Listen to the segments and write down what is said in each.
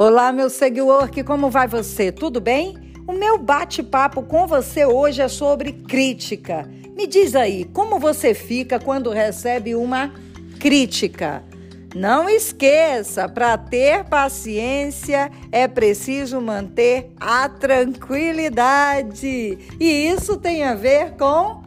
Olá, meu seguidor, que como vai você? Tudo bem? O meu bate-papo com você hoje é sobre crítica. Me diz aí, como você fica quando recebe uma crítica? Não esqueça, para ter paciência é preciso manter a tranquilidade. E isso tem a ver com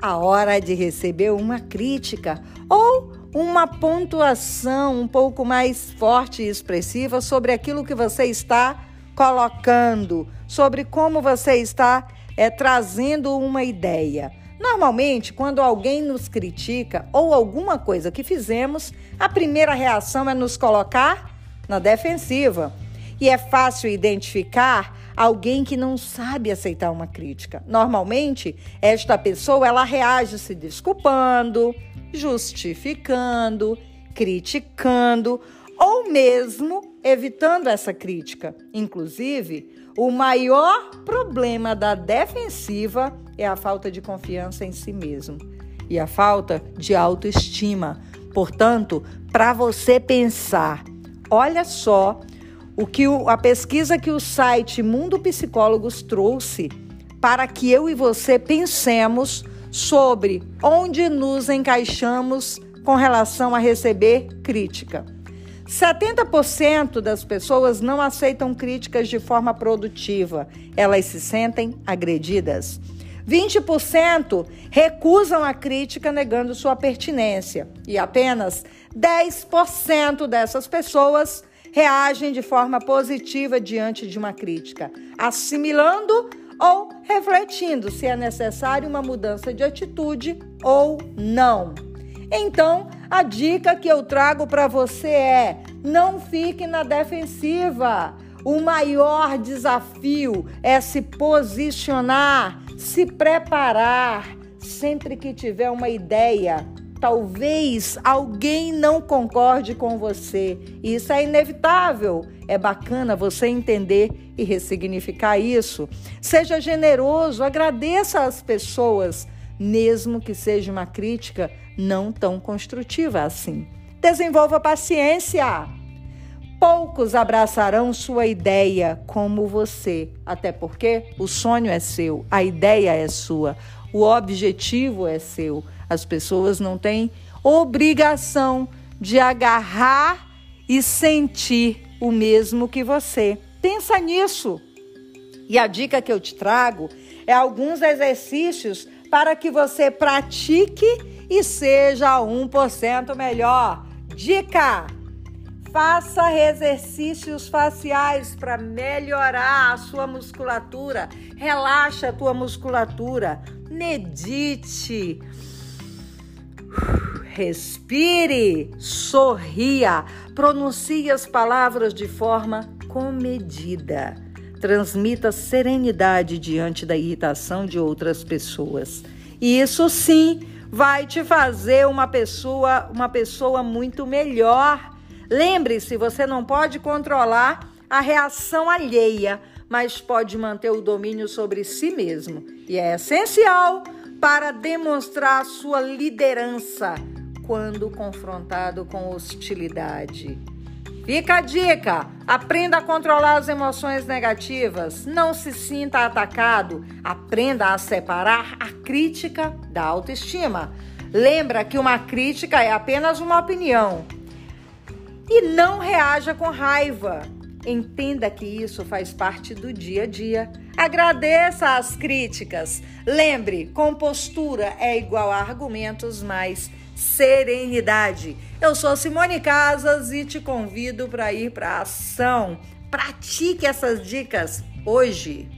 a hora de receber uma crítica ou uma pontuação um pouco mais forte e expressiva sobre aquilo que você está colocando, sobre como você está é, trazendo uma ideia. Normalmente, quando alguém nos critica ou alguma coisa que fizemos, a primeira reação é nos colocar na defensiva. E é fácil identificar alguém que não sabe aceitar uma crítica. Normalmente, esta pessoa ela reage se desculpando, justificando, criticando ou mesmo evitando essa crítica. Inclusive, o maior problema da defensiva é a falta de confiança em si mesmo e a falta de autoestima. Portanto, para você pensar, olha só o que o, a pesquisa que o site Mundo Psicólogos trouxe para que eu e você pensemos sobre onde nos encaixamos com relação a receber crítica. 70% das pessoas não aceitam críticas de forma produtiva, elas se sentem agredidas. 20% recusam a crítica negando sua pertinência e apenas 10% dessas pessoas reagem de forma positiva diante de uma crítica, assimilando ou refletindo se é necessário uma mudança de atitude ou não. Então, a dica que eu trago para você é: não fique na defensiva. O maior desafio é se posicionar, se preparar. Sempre que tiver uma ideia, talvez alguém não concorde com você. Isso é inevitável. É bacana você entender e ressignificar isso. Seja generoso, agradeça às pessoas, mesmo que seja uma crítica não tão construtiva assim. Desenvolva paciência. Poucos abraçarão sua ideia como você, até porque o sonho é seu, a ideia é sua, o objetivo é seu. As pessoas não têm obrigação de agarrar e sentir o mesmo que você. Pensa nisso. E a dica que eu te trago é alguns exercícios para que você pratique e seja 1% melhor. Dica: faça exercícios faciais para melhorar a sua musculatura. Relaxa a tua musculatura. Medite. Respire, sorria, pronuncie as palavras de forma comedida. Transmita serenidade diante da irritação de outras pessoas. E isso sim vai te fazer uma pessoa, uma pessoa muito melhor. Lembre-se, você não pode controlar a reação alheia, mas pode manter o domínio sobre si mesmo. E é essencial para demonstrar sua liderança quando confrontado com hostilidade. Fica a dica: aprenda a controlar as emoções negativas, não se sinta atacado, aprenda a separar a crítica da autoestima. Lembra que uma crítica é apenas uma opinião. E não reaja com raiva. Entenda que isso faz parte do dia a dia. Agradeça as críticas. Lembre, compostura é igual a argumentos mais serenidade. Eu sou Simone Casas e te convido para ir para ação. Pratique essas dicas hoje.